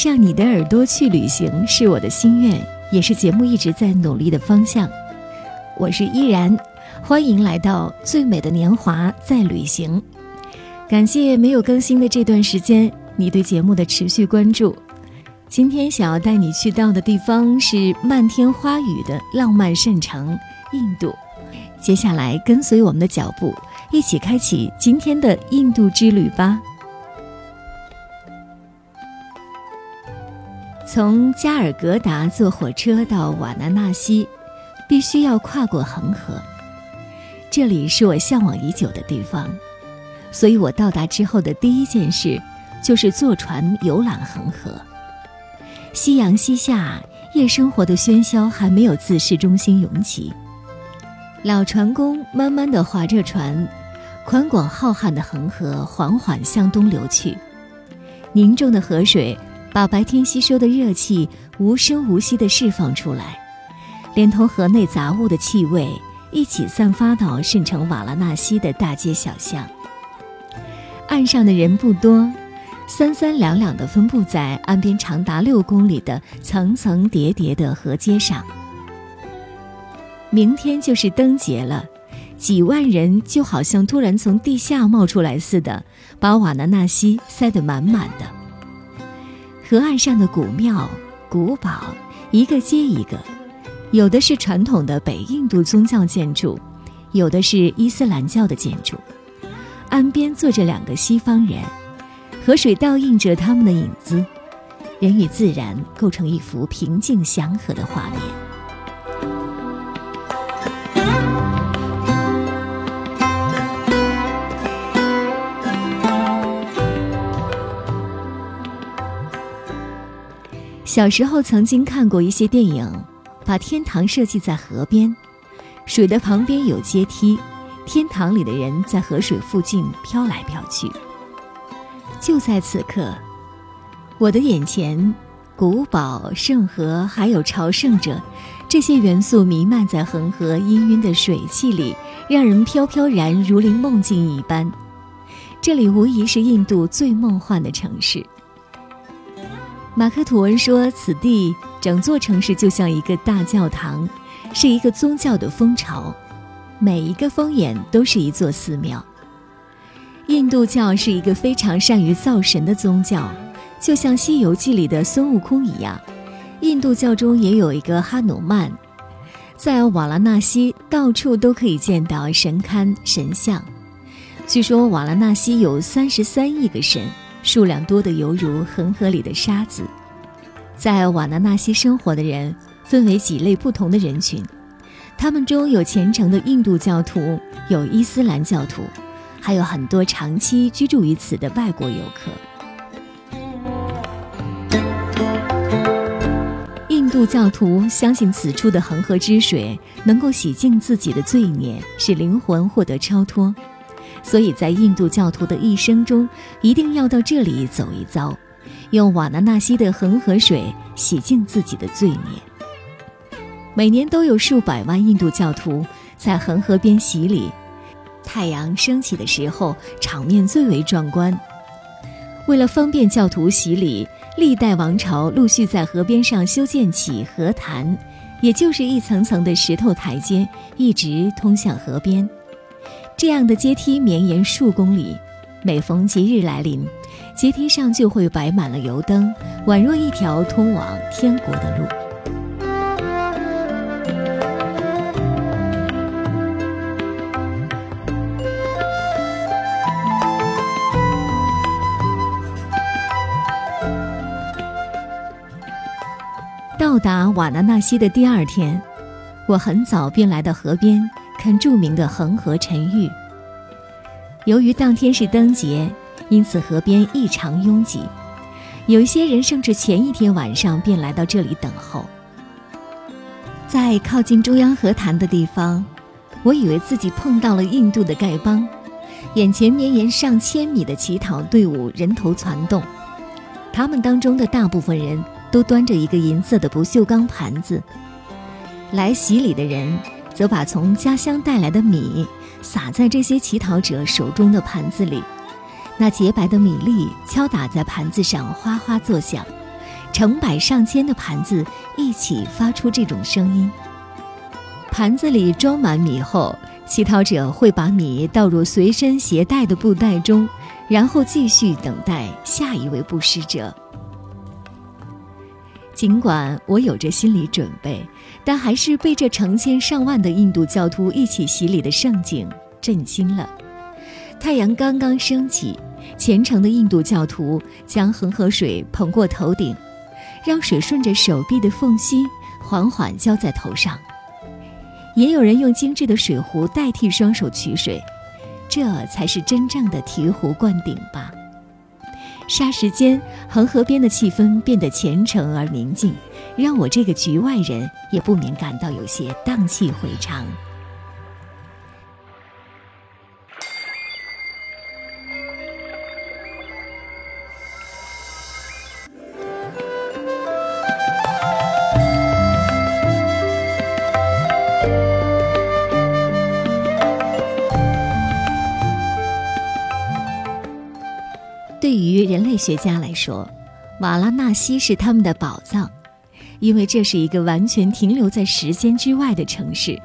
上你的耳朵去旅行是我的心愿，也是节目一直在努力的方向。我是依然，欢迎来到最美的年华在旅行。感谢没有更新的这段时间你对节目的持续关注。今天想要带你去到的地方是漫天花雨的浪漫圣城——印度。接下来跟随我们的脚步，一起开启今天的印度之旅吧。从加尔各答坐火车到瓦纳纳西，必须要跨过恒河。这里是我向往已久的地方，所以我到达之后的第一件事，就是坐船游览恒河。夕阳西下，夜生活的喧嚣还没有自市中心涌起。老船工慢慢地划着船，宽广浩瀚的恒河缓缓向东流去。凝重的河水把白天吸收的热气无声无息地释放出来，连同河内杂物的气味一起散发到圣城瓦拉纳西的大街小巷。岸上的人不多。三三两两地分布在岸边长达六公里的层层叠叠的河街上。明天就是灯节了，几万人就好像突然从地下冒出来似的，把瓦纳纳西塞得满满的。河岸上的古庙、古堡一个接一个，有的是传统的北印度宗教建筑，有的是伊斯兰教的建筑。岸边坐着两个西方人。河水倒映着他们的影子，人与自然构成一幅平静祥和的画面。小时候曾经看过一些电影，把天堂设计在河边，水的旁边有阶梯，天堂里的人在河水附近飘来飘去。就在此刻，我的眼前，古堡、圣河，还有朝圣者，这些元素弥漫在恒河氤氲的水汽里，让人飘飘然如临梦境一般。这里无疑是印度最梦幻的城市。马克吐温说：“此地整座城市就像一个大教堂，是一个宗教的蜂巢，每一个风眼都是一座寺庙。”印度教是一个非常善于造神的宗教，就像《西游记》里的孙悟空一样。印度教中也有一个哈努曼，在瓦拉纳西到处都可以见到神龛神像。据说瓦拉纳西有三十三亿个神，数量多得犹如恒河里的沙子。在瓦纳纳西生活的人分为几类不同的人群，他们中有虔诚的印度教徒，有伊斯兰教徒。还有很多长期居住于此的外国游客。印度教徒相信此处的恒河之水能够洗净自己的罪孽，使灵魂获得超脱，所以在印度教徒的一生中，一定要到这里走一遭，用瓦纳纳西的恒河水洗净自己的罪孽。每年都有数百万印度教徒在恒河边洗礼。太阳升起的时候，场面最为壮观。为了方便教徒洗礼，历代王朝陆续在河边上修建起河坛，也就是一层层的石头台阶，一直通向河边。这样的阶梯绵延数公里，每逢节日来临，阶梯上就会摆满了油灯，宛若一条通往天国的路。到达瓦纳纳西的第二天，我很早便来到河边看著名的恒河沉浴。由于当天是灯节，因此河边异常拥挤，有一些人甚至前一天晚上便来到这里等候。在靠近中央河潭的地方，我以为自己碰到了印度的丐帮，眼前绵延上千米的乞讨队伍人头攒动，他们当中的大部分人。都端着一个银色的不锈钢盘子，来洗礼的人则把从家乡带来的米撒在这些乞讨者手中的盘子里，那洁白的米粒敲打在盘子上，哗哗作响，成百上千的盘子一起发出这种声音。盘子里装满米后，乞讨者会把米倒入随身携带的布袋中，然后继续等待下一位布施者。尽管我有着心理准备，但还是被这成千上万的印度教徒一起洗礼的盛景震惊了。太阳刚刚升起，虔诚的印度教徒将恒河水捧过头顶，让水顺着手臂的缝隙缓缓浇在头上。也有人用精致的水壶代替双手取水，这才是真正的醍醐灌顶吧。霎时间，恒河边的气氛变得虔诚而宁静，让我这个局外人也不免感到有些荡气回肠。对于人类学家来说，瓦拉纳西是他们的宝藏，因为这是一个完全停留在时间之外的城市。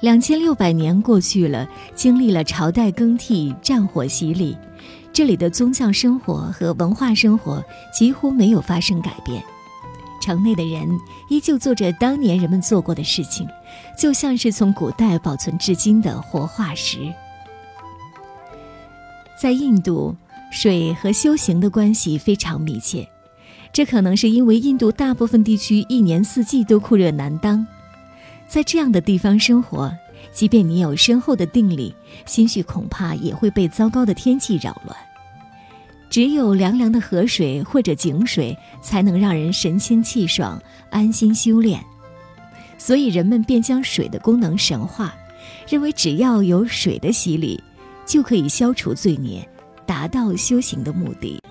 两千六百年过去了，经历了朝代更替、战火洗礼，这里的宗教生活和文化生活几乎没有发生改变。城内的人依旧做着当年人们做过的事情，就像是从古代保存至今的活化石。在印度。水和修行的关系非常密切，这可能是因为印度大部分地区一年四季都酷热难当，在这样的地方生活，即便你有深厚的定力，心绪恐怕也会被糟糕的天气扰乱。只有凉凉的河水或者井水，才能让人神清气爽、安心修炼。所以人们便将水的功能神化，认为只要有水的洗礼，就可以消除罪孽。达到修行的目的。